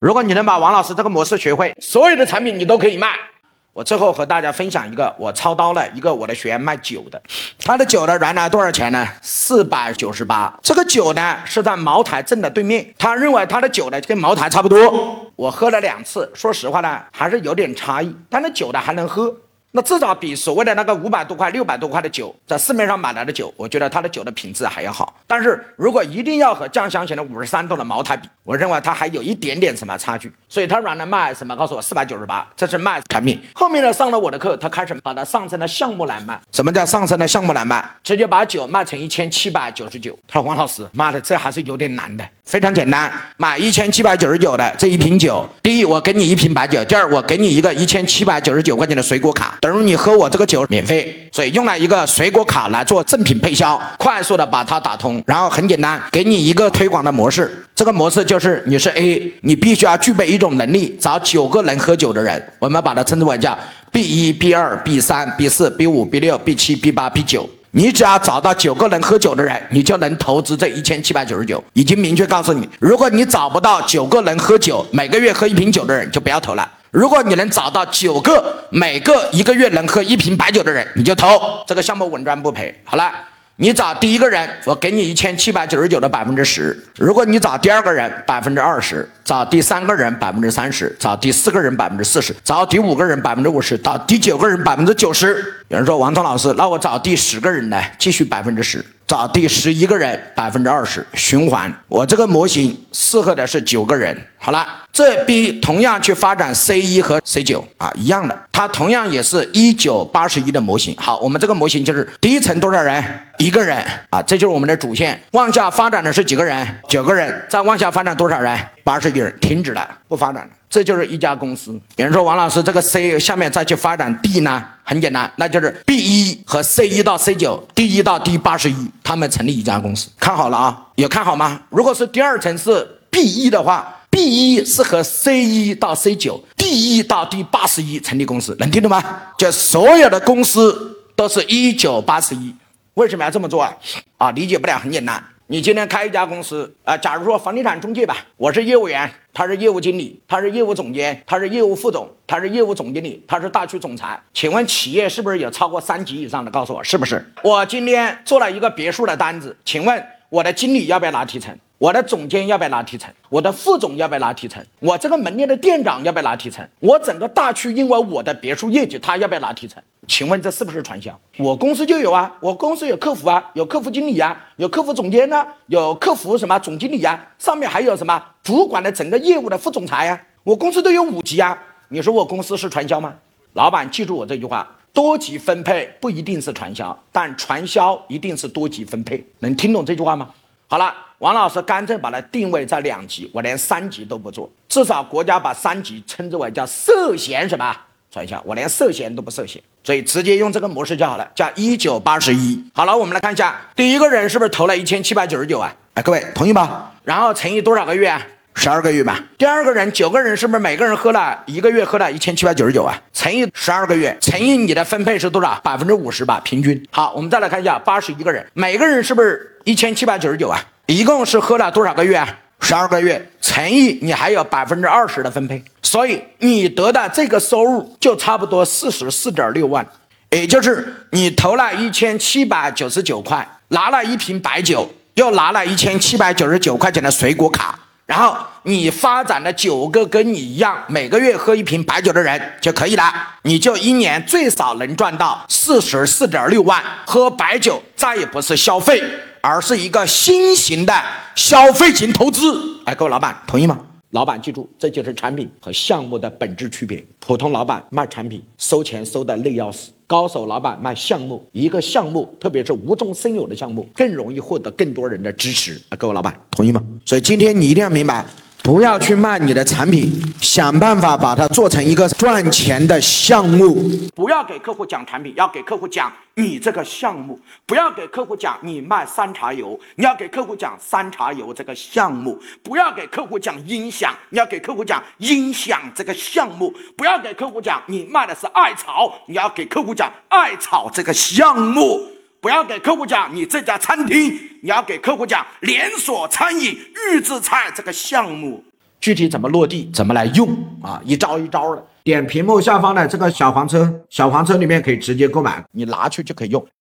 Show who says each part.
Speaker 1: 如果你能把王老师这个模式学会，所有的产品你都可以卖。我最后和大家分享一个我操刀了一个我的学员卖酒的，他的酒呢原来多少钱呢？四百九十八。这个酒呢是在茅台镇的对面，他认为他的酒呢跟茅台差不多。我喝了两次，说实话呢还是有点差异，但是酒呢还能喝。那至少比所谓的那个五百多块、六百多块的酒，在市面上买来的酒，我觉得它的酒的品质还要好。但是如果一定要和酱香型的五十三度的茅台比，我认为它还有一点点什么差距。所以它原来卖什么？告诉我四百九十八，这是卖产品。后面呢上了我的课，他开始把它上升的项目来卖。什么叫上升的项目来卖？直接把酒卖成一千七百九十九。他说王老师，妈的，这还是有点难的。非常简单，买一千七百九十九的这一瓶酒。第一，我给你一瓶白酒；第二，我给你一个一千七百九十九块钱的水果卡。等于你喝我这个酒免费，所以用了一个水果卡来做赠品配销，快速的把它打通，然后很简单，给你一个推广的模式。这个模式就是你是 A，你必须要具备一种能力，找九个能喝酒的人，我们把它称之为叫 B 一、B 二、B 三、B 四、B 五、B 六、B 七、B 八、B 九。你只要找到九个能喝酒的人，你就能投资这一千七百九十九。已经明确告诉你，如果你找不到九个能喝酒、每个月喝一瓶酒的人，就不要投了。如果你能找到九个每个一个月能喝一瓶白酒的人，你就投这个项目，稳赚不赔。好了，你找第一个人，我给你一千七百九十九的百分之十；如果你找第二个人，百分之二十；找第三个人百分之三十；找第四个人百分之四十；找第五个人百分之五十；到第九个人百分之九十。有人说王聪老师，那我找第十个人呢？继续百分之十。找第十一个人百分之二十循环，我这个模型适合的是九个人。好了，这 B 同样去发展 C 一和 C 九啊一样的，它同样也是一九八十一的模型。好，我们这个模型就是第一层多少人？一个人啊，这就是我们的主线。往下发展的是几个人？九个人。再往下发展多少人？八十亿人。停止了，不发展了。这就是一家公司。有人说王老师，这个 C 下面再去发展 D 呢？很简单，那就是 B 一和 C 一到 C 九，D 一到 D 八十一，他们成立一家公司。看好了啊，有看好吗？如果是第二层是 B 一的话，B 一是和 C 一到 C 九，D 一到 D 八十一成立公司，能听懂吗？就所有的公司都是一九八十一。为什么要这么做啊？啊，理解不了，很简单。你今天开一家公司啊，假如说房地产中介吧，我是业务员，他是业务经理，他是业务总监，他是业务副总，他是业务总经理，他是大区总裁。请问企业是不是有超过三级以上的？告诉我是不是？我今天做了一个别墅的单子，请问我的经理要不要拿提成？我的总监要不要拿提成？我的副总要不要拿提成？我这个门店的店长要不要拿提成？我整个大区因为我的别墅业绩，他要不要拿提成？请问这是不是传销？我公司就有啊，我公司有客服啊，有客服经理啊，有客服总监呢，有客服什么总经理啊，上面还有什么主管的整个业务的副总裁呀？我公司都有五级啊，你说我公司是传销吗？老板记住我这句话：多级分配不一定是传销，但传销一定是多级分配。能听懂这句话吗？好了，王老师干脆把它定位在两级，我连三级都不做，至少国家把三级称之为叫涉嫌什么？传销，我连涉嫌都不涉嫌，所以直接用这个模式就好了，叫一九八十一。好了，我们来看一下，第一个人是不是投了一千七百九十九啊？哎，各位同意吧？然后乘以多少个月啊？十二个月吧。第二个人九个人是不是每个人喝了一个月喝了一千七百九十九啊？乘以十二个月，乘以你的分配是多少？百分之五十吧，平均。好，我们再来看一下八十一个人，每个人是不是一千七百九十九啊？一共是喝了多少个月啊？十二个月乘以你还有百分之二十的分配，所以你得的这个收入就差不多四十四点六万，也就是你投了一千七百九十九块，拿了一瓶白酒，又拿了一千七百九十九块钱的水果卡，然后你发展了九个跟你一样每个月喝一瓶白酒的人就可以了，你就一年最少能赚到四十四点六万。喝白酒再也不是消费。而是一个新型的消费型投资，哎，各位老板同意吗？老板记住，这就是产品和项目的本质区别。普通老板卖产品，收钱收的累要死；高手老板卖项目，一个项目，特别是无中生有的项目，更容易获得更多人的支持。啊，各位老板同意吗？所以今天你一定要明白。不要去卖你的产品，想办法把它做成一个赚钱的项目。不要给客户讲产品，要给客户讲你这个项目。不要给客户讲你卖山茶油，你要给客户讲山茶油这个项目。不要给客户讲音响，你要给客户讲音响这个项目。不要给客户讲你卖的是艾草，你要给客户讲艾草这个项目。不要给客户讲你这家餐厅，你要给客户讲连锁餐饮预制菜这个项目。具体怎么落地，怎么来用啊？一招一招的。点屏幕下方的这个小黄车，小黄车里面可以直接购买，你拿去就可以用。